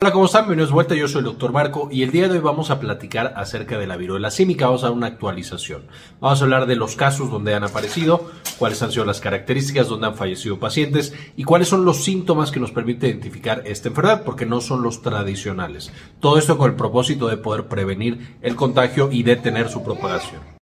Hola, ¿cómo están? Bienvenidos de vuelta, yo soy el doctor Marco y el día de hoy vamos a platicar acerca de la viruela símica, vamos a dar una actualización. Vamos a hablar de los casos donde han aparecido, cuáles han sido las características donde han fallecido pacientes y cuáles son los síntomas que nos permite identificar esta enfermedad, porque no son los tradicionales. Todo esto con el propósito de poder prevenir el contagio y detener su propagación.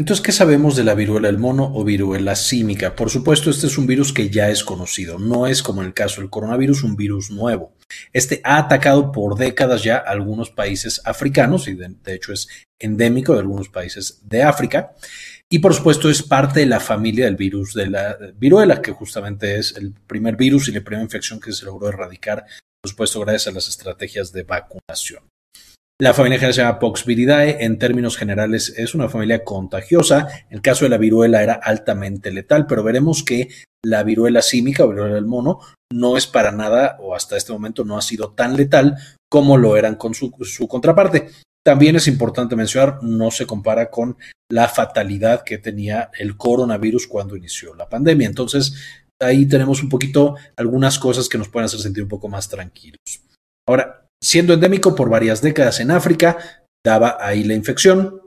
Entonces, ¿qué sabemos de la viruela del mono o viruela símica? Por supuesto, este es un virus que ya es conocido, no es como en el caso del coronavirus un virus nuevo. Este ha atacado por décadas ya algunos países africanos y de, hecho es endémico de algunos países de África. Y por supuesto es parte de la familia del virus de la viruela, que justamente es el primer virus y la primera infección que se logró erradicar, por supuesto, gracias a las estrategias de vacunación. La familia general se llama Poxviridae. En términos generales es una familia contagiosa. El caso de la viruela era altamente letal, pero veremos que la viruela símica o viruela del mono no es para nada o hasta este momento no ha sido tan letal como lo eran con su, su contraparte. También es importante mencionar, no se compara con la fatalidad que tenía el coronavirus cuando inició la pandemia. Entonces, ahí tenemos un poquito algunas cosas que nos pueden hacer sentir un poco más tranquilos. Ahora, Siendo endémico por varias décadas en África, daba ahí la infección,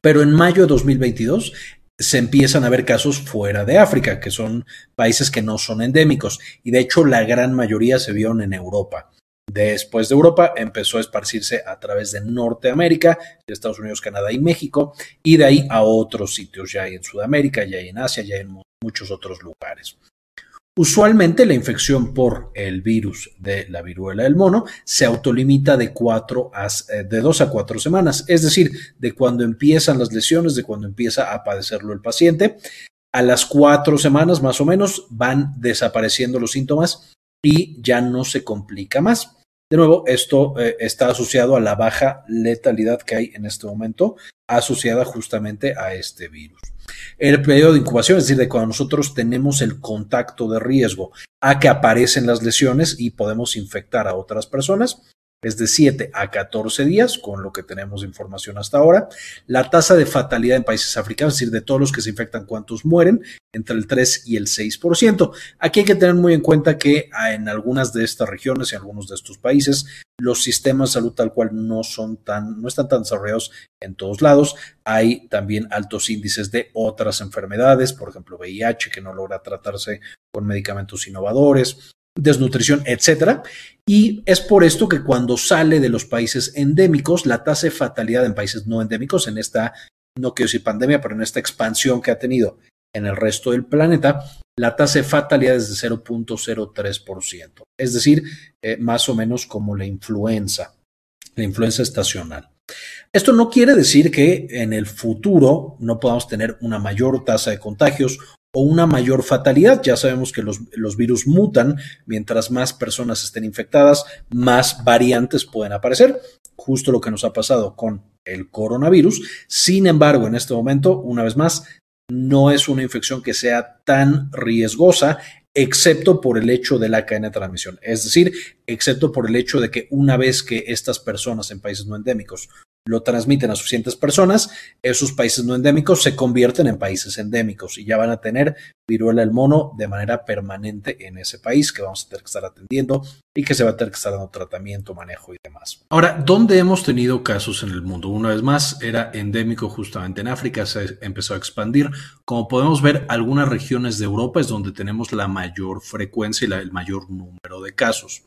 pero en mayo de 2022 se empiezan a ver casos fuera de África, que son países que no son endémicos, y de hecho la gran mayoría se vieron en Europa. Después de Europa empezó a esparcirse a través de Norteamérica, Estados Unidos, Canadá y México, y de ahí a otros sitios, ya en Sudamérica, ya en Asia, ya en muchos otros lugares. Usualmente la infección por el virus de la viruela del mono se autolimita eh, de dos a cuatro semanas, es decir, de cuando empiezan las lesiones, de cuando empieza a padecerlo el paciente. A las cuatro semanas más o menos van desapareciendo los síntomas y ya no se complica más. De nuevo, esto eh, está asociado a la baja letalidad que hay en este momento, asociada justamente a este virus. El periodo de incubación, es decir, de cuando nosotros tenemos el contacto de riesgo a que aparecen las lesiones y podemos infectar a otras personas, es de 7 a 14 días, con lo que tenemos información hasta ahora. La tasa de fatalidad en países africanos, es decir, de todos los que se infectan, cuántos mueren, entre el 3 y el 6%. Aquí hay que tener muy en cuenta que ah, en algunas de estas regiones y algunos de estos países, los sistemas de salud tal cual no son tan, no están tan desarrollados en todos lados. Hay también altos índices de otras enfermedades, por ejemplo, VIH, que no logra tratarse con medicamentos innovadores desnutrición, etcétera. Y es por esto que cuando sale de los países endémicos, la tasa de fatalidad en países no endémicos, en esta, no quiero decir pandemia, pero en esta expansión que ha tenido en el resto del planeta, la tasa de fatalidad es de 0.03%, es decir, eh, más o menos como la influenza, la influenza estacional. Esto no quiere decir que en el futuro no podamos tener una mayor tasa de contagios o una mayor fatalidad. Ya sabemos que los, los, virus mutan, mientras más personas estén infectadas, más variantes pueden aparecer, justo lo que nos ha pasado con el coronavirus. Sin embargo, en este momento, una vez más, no es una infección que sea tan riesgosa excepto por el hecho de la cadena de transmisión, es decir, excepto por el hecho de que una vez que estas personas en países no endémicos lo transmiten a suficientes personas, esos países no endémicos se convierten en países endémicos y ya van a tener viruela del mono de manera permanente en ese país que vamos a tener que estar atendiendo y que se va a tener que estar dando tratamiento, manejo y demás. Ahora, ¿dónde hemos tenido casos en el mundo? Una vez más, era endémico justamente en África, se empezó a expandir. Como podemos ver, algunas regiones de Europa es donde tenemos la mayor frecuencia y el mayor número de casos.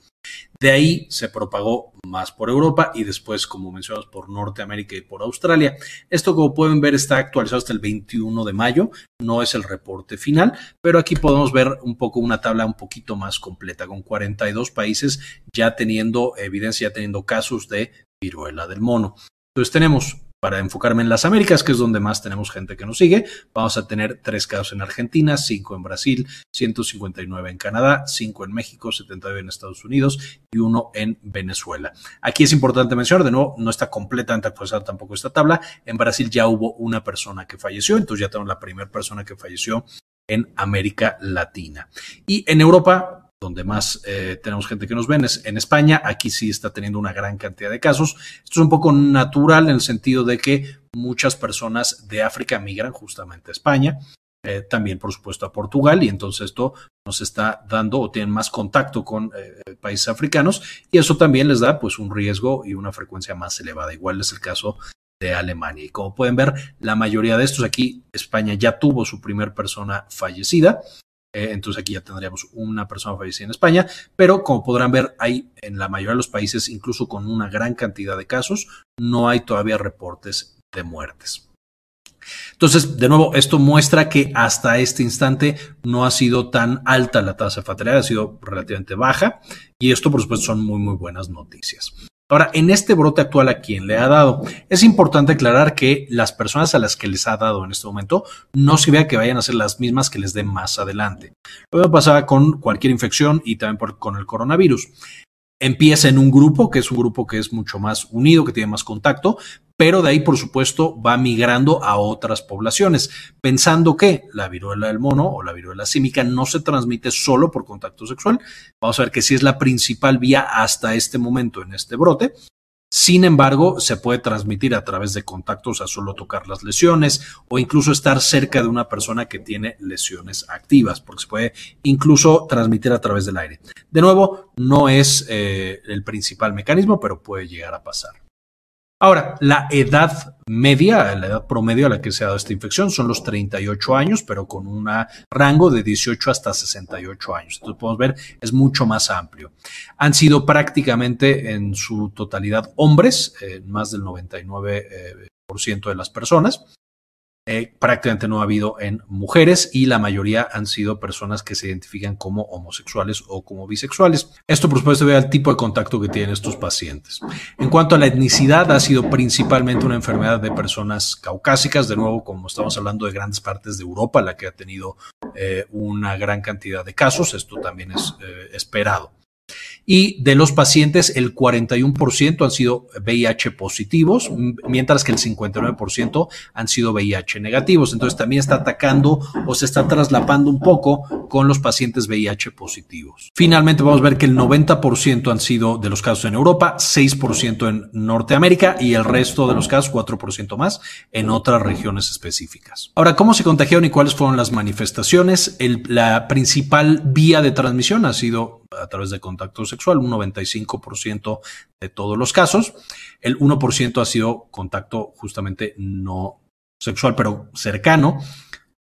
De ahí se propagó más por Europa y después, como mencionamos, por Norteamérica y por Australia. Esto, como pueden ver, está actualizado hasta el 21 de mayo. No es el reporte final, pero aquí podemos ver un poco una tabla un poquito más completa, con 42 países ya teniendo evidencia, ya teniendo casos de viruela del mono. Entonces tenemos para enfocarme en las Américas, que es donde más tenemos gente que nos sigue, vamos a tener tres casos en Argentina, cinco en Brasil, 159 en Canadá, cinco en México, 79 en Estados Unidos y uno en Venezuela. Aquí es importante mencionar, de nuevo, no está completamente actualizada tampoco esta tabla. En Brasil ya hubo una persona que falleció, entonces ya tenemos la primera persona que falleció en América Latina. Y en Europa, donde más eh, tenemos gente que nos ven es en España. Aquí sí está teniendo una gran cantidad de casos. Esto es un poco natural en el sentido de que muchas personas de África migran justamente a España. eh, también por supuesto a Portugal y entonces esto nos está dando o tienen más contacto con eh, países africanos y eso también les da pues un riesgo y una frecuencia más elevada. Igual es el caso de Alemania. Y como pueden ver, la mayoría de estos aquí, España ya tuvo su primer persona fallecida. Eh, entonces aquí ya tendríamos una persona fallecida en España, pero como podrán ver, hay en la mayoría de los países, incluso con una gran cantidad de casos, no hay todavía reportes de muertes. Entonces, de nuevo, esto muestra que hasta este instante no ha sido tan alta la tasa de fatalidad, ha sido relativamente baja y esto, por supuesto, son muy, muy buenas noticias. Ahora, en este brote actual a quien le ha dado, es importante aclarar que las personas a las que les ha dado en este momento no se vea que vayan a ser las mismas que les dé más adelante. Lo mismo pasaba con cualquier infección y también con el coronavirus empieza en un grupo, que es un grupo que es mucho más unido, que tiene más contacto, pero de ahí, por supuesto, va migrando a otras poblaciones, pensando que la viruela del mono o la viruela símica no se transmite solo por contacto sexual. Vamos a ver que sí es la principal vía hasta este momento en este brote, sin embargo, se puede transmitir a través de contactos a solo tocar las lesiones o incluso estar cerca de una persona que tiene lesiones activas, porque se puede incluso transmitir a través del aire. De nuevo, no es eh, el principal mecanismo, pero puede llegar a pasar. Ahora, la edad media, la edad promedio a la que se ha dado esta infección son los 38 años, pero con un rango de 18 hasta 68 años. Entonces podemos ver, es mucho más amplio. Han sido prácticamente en su totalidad hombres, más del 99% eh, de las personas. Eh, prácticamente no ha habido en mujeres y la mayoría han sido personas que se identifican como homosexuales o como bisexuales. Esto por supuesto ve al tipo de contacto que tienen estos pacientes. En cuanto a la etnicidad, ha sido principalmente una enfermedad de personas caucásicas, de nuevo como estamos hablando de grandes partes de Europa, la que ha tenido eh, una gran cantidad de casos, esto también es eh, esperado y de los pacientes el 41% han sido VIH positivos, mientras que el 59% han sido VIH negativos. Entonces también está atacando o se está traslapando un poco con los pacientes VIH positivos. Finalmente vamos a ver que el 90% han sido de los casos en Europa, 6% en Norteamérica y el resto de los casos, 4% más, en otras regiones específicas. Ahora, ¿cómo se contagiaron y cuáles fueron las manifestaciones? la principal vía de transmisión ha sido a través de contacto sexual, un 95% de todos los casos. El 1% ha sido contacto justamente no sexual, pero cercano.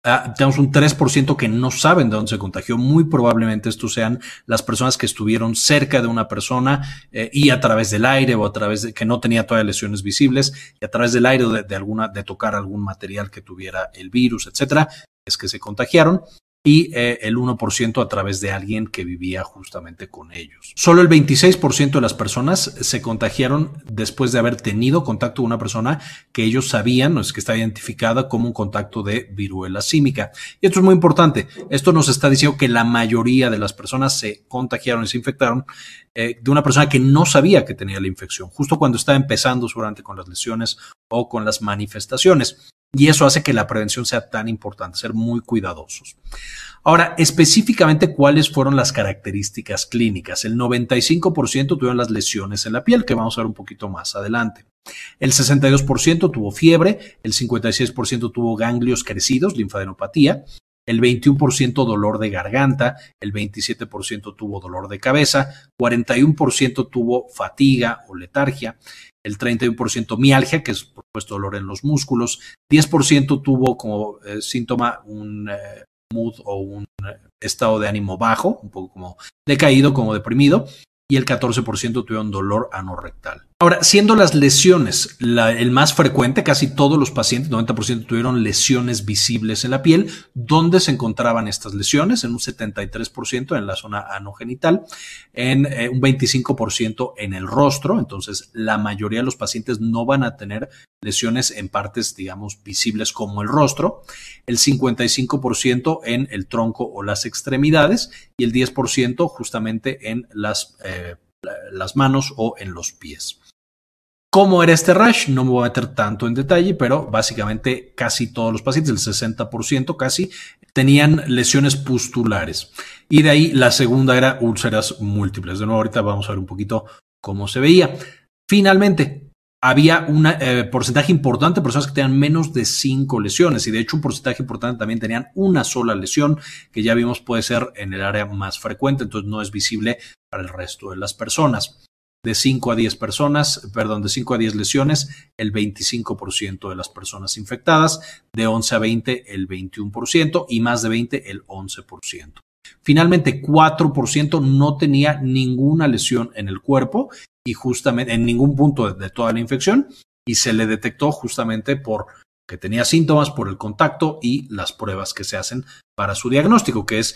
Ah, tenemos un 3% que no saben de dónde se contagió. Muy probablemente estos sean las personas que estuvieron cerca de una persona eh, y a través del aire o a través de que no tenía todavía lesiones visibles y a través del aire de, de alguna de tocar algún material que tuviera el virus, etcétera, es que se contagiaron y eh, el 1% a través de alguien que vivía justamente con ellos. Solo el 26% de las personas se contagiaron después de haber tenido contacto con una persona que ellos sabían, o es que está identificada como un contacto de viruela símica. Y esto es muy importante. Esto nos está diciendo que la mayoría de las personas se contagiaron y se infectaron eh, de una persona que no sabía que tenía la infección, justo cuando estaba empezando seguramente con las lesiones o con las manifestaciones. Y eso hace que la prevención sea tan importante, ser muy cuidadosos. Ahora, específicamente, ¿cuáles fueron las características clínicas? El 95% tuvieron las lesiones en la piel, que vamos a ver un poquito más adelante. El 62% tuvo fiebre, el 56% tuvo ganglios crecidos, linfadenopatía, el 21% dolor de garganta, el 27% tuvo dolor de cabeza, 41% tuvo fatiga o letargia, el 31% mialgia, que es por supuesto dolor en los músculos, 10% tuvo como eh, síntoma un eh, mood o un eh, estado de ánimo bajo, un poco como decaído, como deprimido, y el 14% tuvieron dolor anorrectal. Ahora, siendo las lesiones el más frecuente, casi todos los pacientes, 90% tuvieron lesiones visibles en la piel. ¿Dónde se encontraban estas lesiones? En un 73% en la zona anogenital, en eh, un 25% en el rostro. Entonces, la mayoría de los pacientes no van a tener lesiones en partes, digamos, visibles como el rostro. El 55% en el tronco o las extremidades y el 10% justamente en las, eh, las manos o en los pies. ¿Cómo era este rash? No me voy a meter tanto en detalle, pero básicamente casi todos los pacientes, el 60% casi, tenían lesiones pustulares. Y de ahí la segunda era úlceras múltiples. De nuevo, ahorita vamos a ver un poquito cómo se veía. Finalmente, había un eh, porcentaje importante de personas que tenían menos de cinco lesiones y de hecho un porcentaje importante también tenían una sola lesión que ya vimos puede ser en el área más frecuente, entonces no es visible para el resto de las personas. De 5 a 10 personas, perdón, de 5 a 10 lesiones, el 25% de las personas infectadas, de 11 a 20 el 21% y más de 20 el 11%. Finalmente, 4% no tenía ninguna lesión en el cuerpo y justamente en ningún punto de, toda la infección y se le detectó justamente por que tenía síntomas por el contacto y las pruebas que se hacen para su diagnóstico, que es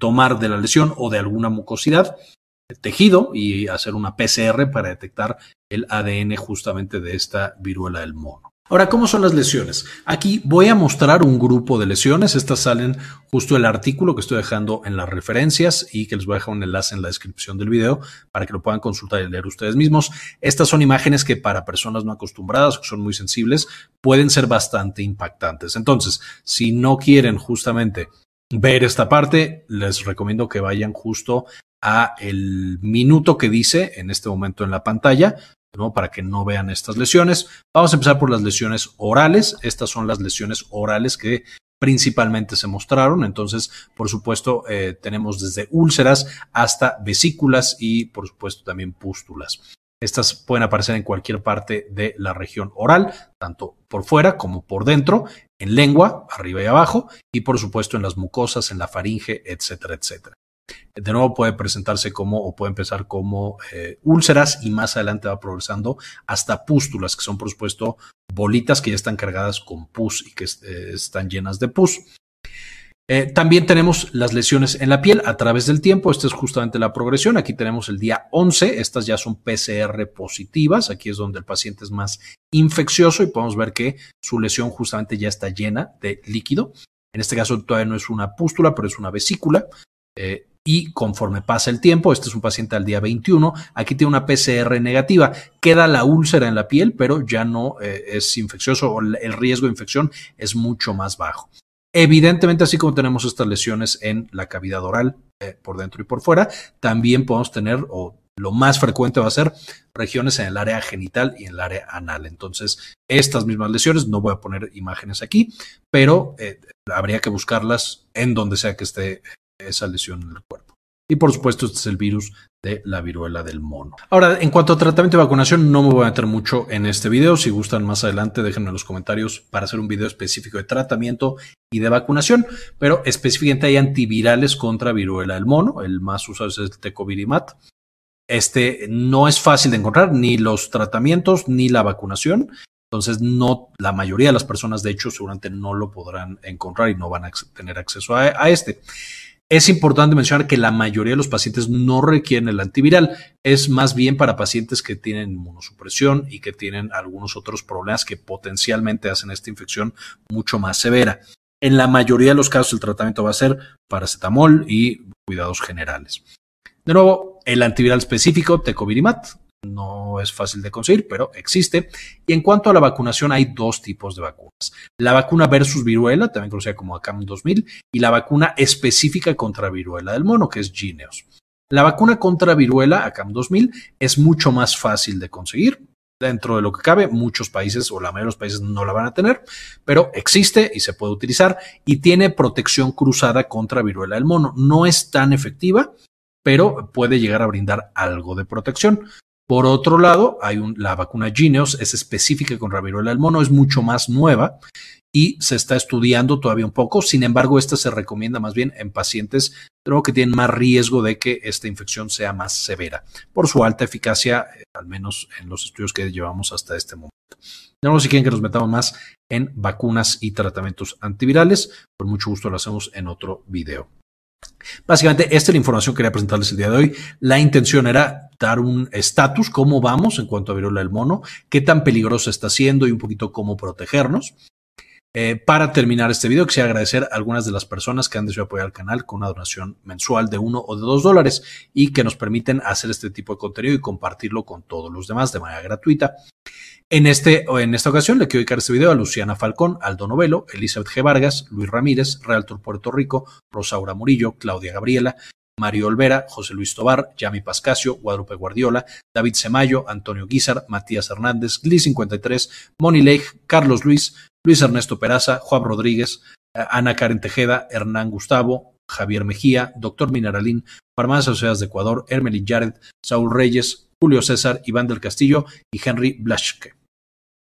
tomar de la lesión o de alguna mucosidad el tejido y hacer una PCR para detectar el ADN justamente de esta viruela del mono. Ahora, ¿cómo son las lesiones? Aquí voy a mostrar un grupo de lesiones. Estas salen justo el artículo que estoy dejando en las referencias y que les voy a dejar un enlace en la descripción del video para que lo puedan consultar y leer ustedes mismos. Estas son imágenes que para personas no acostumbradas, que son muy sensibles, pueden ser bastante impactantes. Entonces, si no quieren justamente ver esta parte, les recomiendo que vayan justo a el minuto que dice en este momento en la pantalla para que no vean estas lesiones. Vamos a empezar por las lesiones orales. Estas son las lesiones orales que principalmente se mostraron. Entonces, por supuesto, eh, tenemos desde úlceras hasta vesículas y, por supuesto, también pústulas. Estas pueden aparecer en cualquier parte de la región oral, tanto por fuera como por dentro, en lengua, arriba y abajo, y por supuesto en las mucosas, en la faringe, etcétera, etcétera. De nuevo puede presentarse como o puede empezar como eh, úlceras y más adelante va progresando hasta pústulas, que son por supuesto bolitas que ya están cargadas con pus y que eh, están llenas de pus. Eh, también tenemos las lesiones en la piel a través del tiempo. Esta es justamente la progresión. Aquí tenemos el día 11. Estas ya son PCR positivas. Aquí es donde el paciente es más infeccioso y podemos ver que su lesión justamente ya está llena de líquido. En este caso todavía no es una pústula, pero es una vesícula y conforme pasa el tiempo, este es un paciente al día 21, aquí tiene una PCR negativa, queda la úlcera en la piel, pero ya no eh, es infeccioso o el riesgo de infección es mucho más bajo. Evidentemente, así como tenemos estas lesiones en la cavidad oral, eh, por dentro y por fuera, también podemos tener, o lo más frecuente va a ser, regiones en el área genital y en el área anal. Entonces, estas mismas lesiones, no voy a poner imágenes aquí, pero eh, habría que buscarlas en donde sea que esté esa lesión en el cuerpo. Y por supuesto, este es el virus de la viruela del mono. Ahora, en cuanto a tratamiento de vacunación, no me voy a meter mucho en este video. Si gustan más adelante, déjenme en los comentarios para hacer un video específico de tratamiento y de vacunación, pero específicamente hay antivirales contra viruela del mono. El más usado es el tecovirimat. Este no es fácil de encontrar, ni los tratamientos ni la vacunación. Entonces, no, la mayoría de las personas, de hecho, seguramente no lo podrán encontrar y no van a tener acceso a este. Es importante mencionar que la mayoría de los pacientes no requieren el antiviral, es más bien para pacientes que tienen inmunosupresión y que tienen algunos otros problemas que potencialmente hacen esta infección mucho más severa. En la mayoría de los casos el tratamiento va a ser paracetamol y cuidados generales. De nuevo, el antiviral específico, tecovirimat, no es fácil de conseguir, pero existe. Y en cuanto a la vacunación, hay dos tipos de vacunas. La vacuna versus viruela, también conocida como ACAM 2000, y la vacuna específica contra viruela del mono, que es Gineos. La vacuna contra viruela, ACAM 2000, es mucho más fácil de conseguir. Dentro de lo que cabe, muchos países o la mayoría de los países no la van a tener, pero existe y se puede utilizar y tiene protección cruzada contra viruela del mono. No es tan efectiva, pero puede llegar a brindar algo de protección. Por otro lado, hay la vacuna Gineos, es específica contra viruela del mono, es mucho más nueva y se está estudiando todavía un poco. Sin embargo, esta se recomienda más bien en pacientes creo que tienen más riesgo de que esta infección sea más severa por su alta eficacia, eh, al menos en los estudios que llevamos hasta este momento. No si quieren que nos metamos más en vacunas y tratamientos antivirales, por mucho gusto lo hacemos en otro video. Básicamente, esta es la información que quería presentarles el día de hoy. La intención era dar un estatus, cómo vamos en cuanto a viruela del mono, qué tan peligroso está siendo y un poquito cómo protegernos. Eh, para terminar este video, quisiera agradecer a algunas de las personas que han decidido apoyar al canal con una donación mensual de uno o de dos dólares y que nos permiten hacer este tipo de contenido y compartirlo con todos los demás de manera gratuita. En, este, en esta ocasión le quiero dedicar este video a Luciana Falcón, Aldo Novelo, Elizabeth G. Vargas, Luis Ramírez, Realtor Puerto Rico, Rosaura Murillo, Claudia Gabriela, Mario Olvera, José Luis Tobar, Yami Pascasio, Guadalupe Guardiola, David Semayo, Antonio Guizar, Matías Hernández, Gli53, Moni Leigh, Carlos Luis, Luis Ernesto Peraza, Juan Rodríguez, eh, Ana Karen Tejeda, Hernán Gustavo, Javier Mejía, Doctor Mineralín, Farmacias Asociadas de Ecuador, Hermelin Jared, Saúl Reyes, Julio César, Iván del Castillo y Henry Blaschke.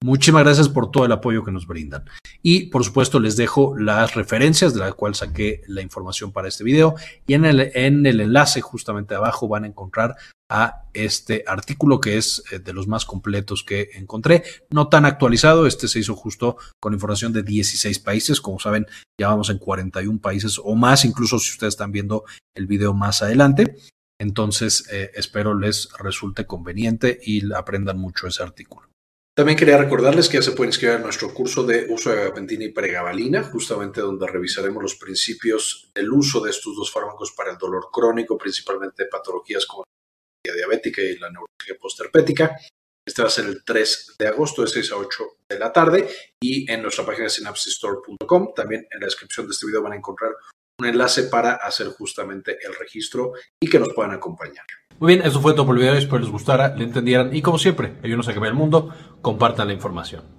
Muchísimas gracias por todo el apoyo que nos brindan. Y por supuesto les dejo las referencias de las cuales saqué la información para este video y en el, en el enlace justamente abajo van a encontrar a este artículo que es eh, de los más completos que encontré, no tan actualizado, este se hizo justo con información de 16 países, como saben ya vamos en 41 países o más, incluso si ustedes están viendo el video más adelante. Entonces, eh, espero les resulte conveniente y aprendan mucho ese artículo. También quería recordarles que ya se pueden inscribir a nuestro curso de uso de gabapentina y pregabalina, justamente donde revisaremos los principios del uso de estos dos fármacos para el dolor crónico, principalmente patologías como la diabética y la neurología postherpética. Este va a ser el 3 de agosto de 6 a 8 de la tarde y en nuestra página synapsistore.com. También en la descripción de este video van a encontrar un enlace para hacer justamente el registro y que nos puedan acompañar. Muy bien, eso fue todo por el video. Espero les gustara, le entendieran y como siempre, ayúdenos a cambiar el mundo, compartan la información.